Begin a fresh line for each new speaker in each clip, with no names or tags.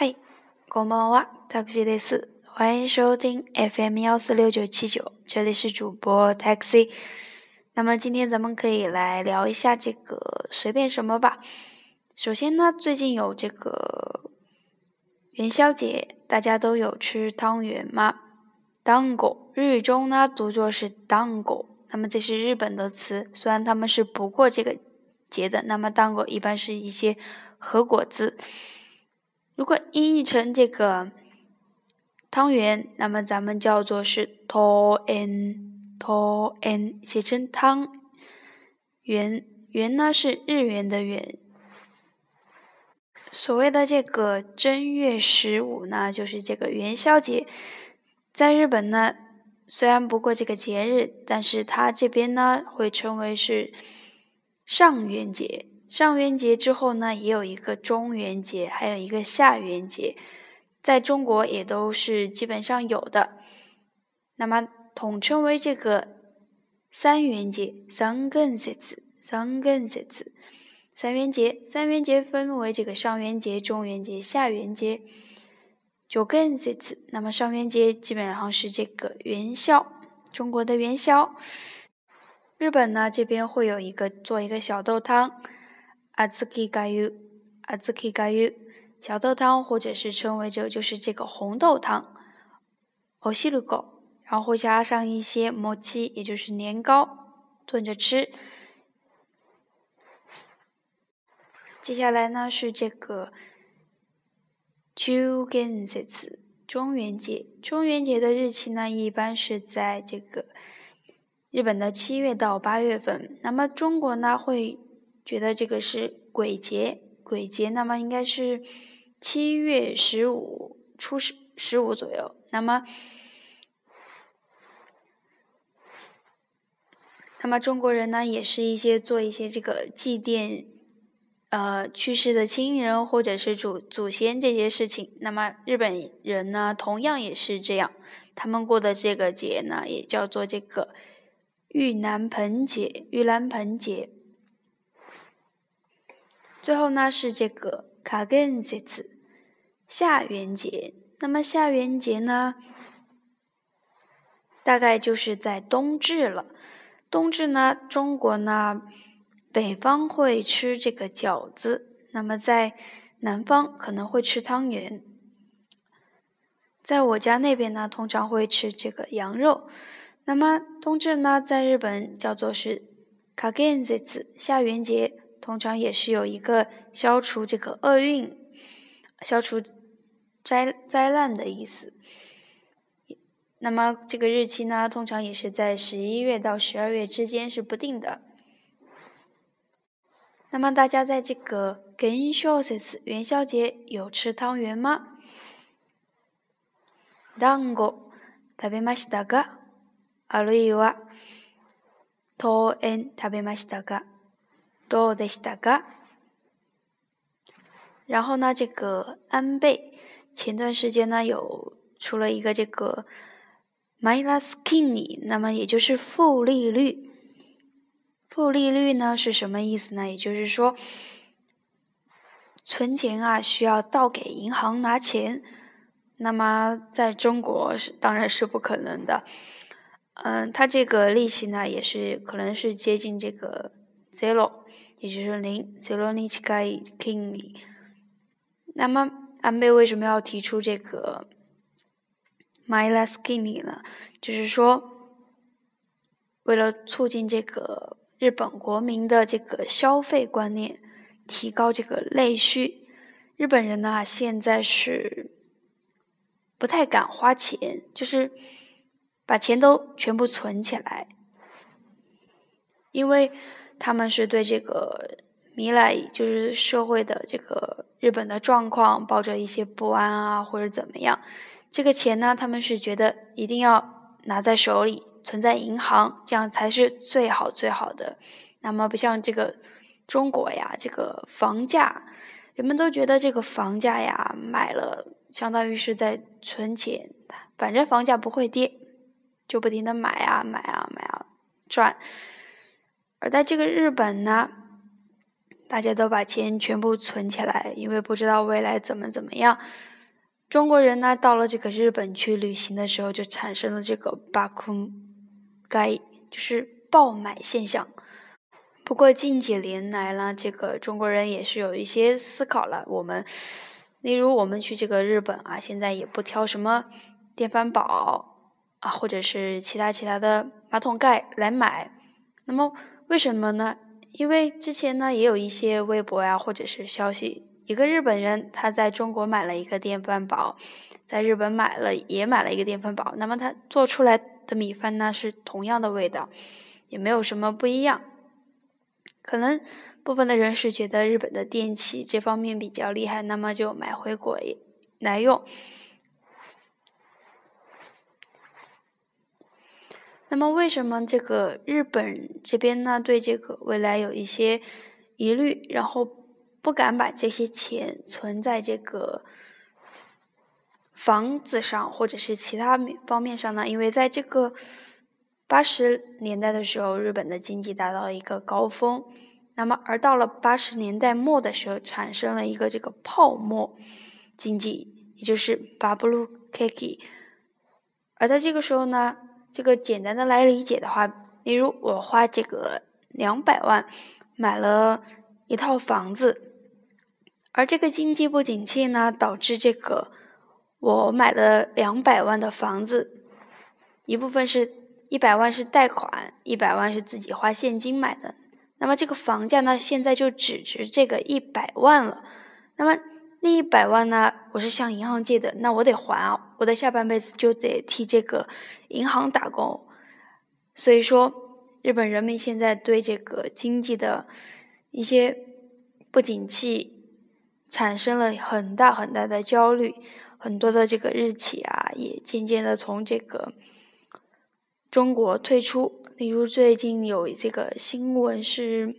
嗨，こんばんは、Taxi です。欢迎收听 FM 幺四六九七九，这里是主播 Taxi。那么今天咱们可以来聊一下这个随便什么吧。首先呢，最近有这个元宵节，大家都有吃汤圆吗？当果日语中呢读作是当果，那么这是日本的词，虽然他们是不过这个节的，那么当果一般是一些和果子。 如果音译成这个汤圆，那么咱们叫做是汤圆，汤圆写成汤圆，圆呢是日元的圆。所谓的这个正月十五呢，就是这个元宵节，在日本呢，虽然不过这个节日，但是它这边呢会称为是上元节。上元节之后呢，也有一个中元节，还有一个下元节，在中国也都是基本上有的。那么统称为这个三元节，三根节子，三根节子，三元节，三元节分为这个上元节、中元节、下元节，九根节子。那么上元节基本上是这个元宵，中国的元宵。日本呢这边会有一个做一个小豆汤。阿兹基嘎油，阿兹基嘎油，小豆汤或者是称为这就是这个红豆汤，欧西鲁狗，然后会加上一些摩奇，也就是年糕，炖着吃。接下来呢是这个秋元节，中元节。中元节的日期呢一般是在这个日本的七月到八月份，那么中国呢会。觉得这个是鬼节，鬼节，那么应该是七月十五初十十五左右。那么，那么中国人呢，也是一些做一些这个祭奠呃去世的亲人或者是祖祖先这些事情。那么日本人呢，同样也是这样，他们过的这个节呢，也叫做这个盂兰盆节，盂兰盆节。最后呢是这个卡根节子，下元节。那么下元节呢，大概就是在冬至了。冬至呢，中国呢，北方会吃这个饺子，那么在南方可能会吃汤圆。在我家那边呢，通常会吃这个羊肉。那么冬至呢，在日本叫做是卡根节子，下元节。通常也是有一个消除这个厄运、消除灾灾难的意思。那么这个日期呢，通常也是在十一月到十二月之间是不定的。那么大家在这个元宵节元宵节有吃汤圆吗？団子食べましたか？あるいは汤圆食べましたか？ 多的是大嘎。然后呢，这个安倍前段时间呢有出了一个这个 minus kini，那么也就是负利率。负利率呢是什么意思呢？也就是说，存钱啊需要倒给银行拿钱。那么在中国是当然是不可能的。嗯，它这个利息呢也是可能是接近这个 zero。也就是零，zero ni chikai kini。那么安倍为什么要提出这个 my less kini 呢？就是说，为了促进这个日本国民的这个消费观念，提高这个内需。日本人呢，现在是不太敢花钱，就是把钱都全部存起来，因为。他们是对这个米来，就是社会的这个日本的状况，抱着一些不安啊，或者怎么样。这个钱呢，他们是觉得一定要拿在手里，存在银行，这样才是最好最好的。那么不像这个中国呀，这个房价，人们都觉得这个房价呀，买了相当于是在存钱，反正房价不会跌，就不停的买啊买啊买啊赚。而在这个日本呢，大家都把钱全部存起来，因为不知道未来怎么怎么样。中国人呢，到了这个日本去旅行的时候，就产生了这个“巴库盖”，就是爆买现象。不过近几年来呢，这个中国人也是有一些思考了。我们，例如我们去这个日本啊，现在也不挑什么电饭煲啊，或者是其他其他的马桶盖来买。那么为什么呢？因为之前呢，也有一些微博呀，或者是消息。一个日本人他在中国买了一个电饭煲，在日本买了也买了一个电饭煲，那么他做出来的米饭呢是同样的味道，也没有什么不一样。可能部分的人是觉得日本的电器这方面比较厉害，那么就买回国来用。那么为什么这个日本这边呢对这个未来有一些疑虑，然后？不敢把这些钱存在这个房子上，或者是其他方面上呢？因为在这个八十年代的时候，日本的经济达到了一个高峰，那么而到了八十年代末的时候，产生了一个这个泡沫经济，也就是巴布鲁 K K。而在这个时候呢，这个简单的来理解的话，例如我花这个两百万买了一套房子。而这个经济不景气呢，导致这个我买了两百万的房子，一部分是一百万是贷款，一百万是自己花现金买的。那么这个房价呢，现在就只值这个一百万了。那么那一百万呢，我是向银行借的，那我得还啊，我的下半辈子就得替这个银行打工。所以说，日本人民现在对这个经济的一些不景气。产生了很大很大的焦虑，很多的这个日企啊，也渐渐的从这个中国退出。例如最近有这个新闻是，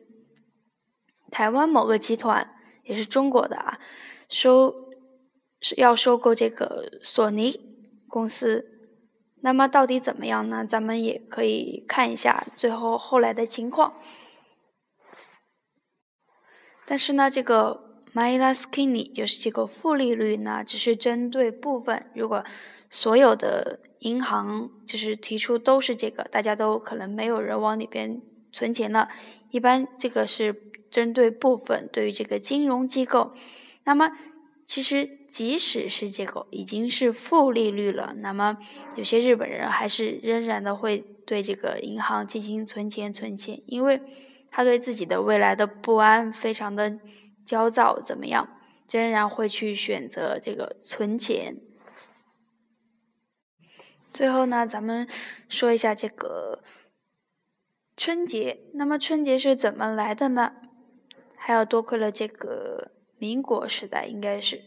台湾某个集团也是中国的啊，收是要收购这个索尼公司。那么到底怎么样呢？咱们也可以看一下最后后来的情况。但是呢，这个。minus skinny 就是这个负利率呢，只是针对部分。如果所有的银行就是提出都是这个，大家都可能没有人往里边存钱了。一般这个是针对部分，对于这个金融机构。那么其实即使是这个已经是负利率了，那么有些日本人还是仍然的会对这个银行进行存钱存钱，因为他对自己的未来的不安非常的。焦躁怎么样？仍然会去选择这个存钱。最后呢，咱们说一下这个春节。那么春节是怎么来的呢？还要多亏了这个民国时代，应该是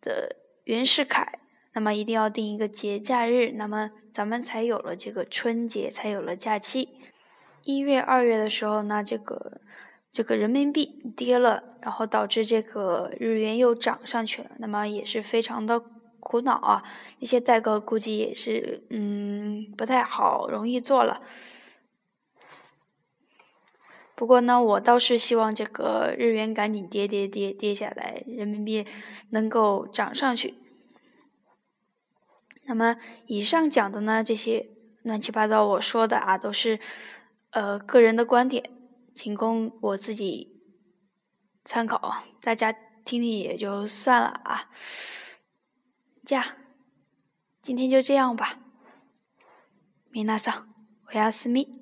的袁世凯。那么一定要定一个节假日，那么咱们才有了这个春节，才有了假期。一月、二月的时候呢，这个。这个人民币跌了，然后导致这个日元又涨上去了，那么也是非常的苦恼啊。那些代购估计也是嗯不太好，容易做了。不过呢，我倒是希望这个日元赶紧跌跌跌跌下来，人民币能够涨上去。那么以上讲的呢，这些乱七八糟我说的啊，都是呃个人的观点。仅供我自己参考，大家听听也就算了啊。这样，今天就这样吧。米娜桑，我要私密。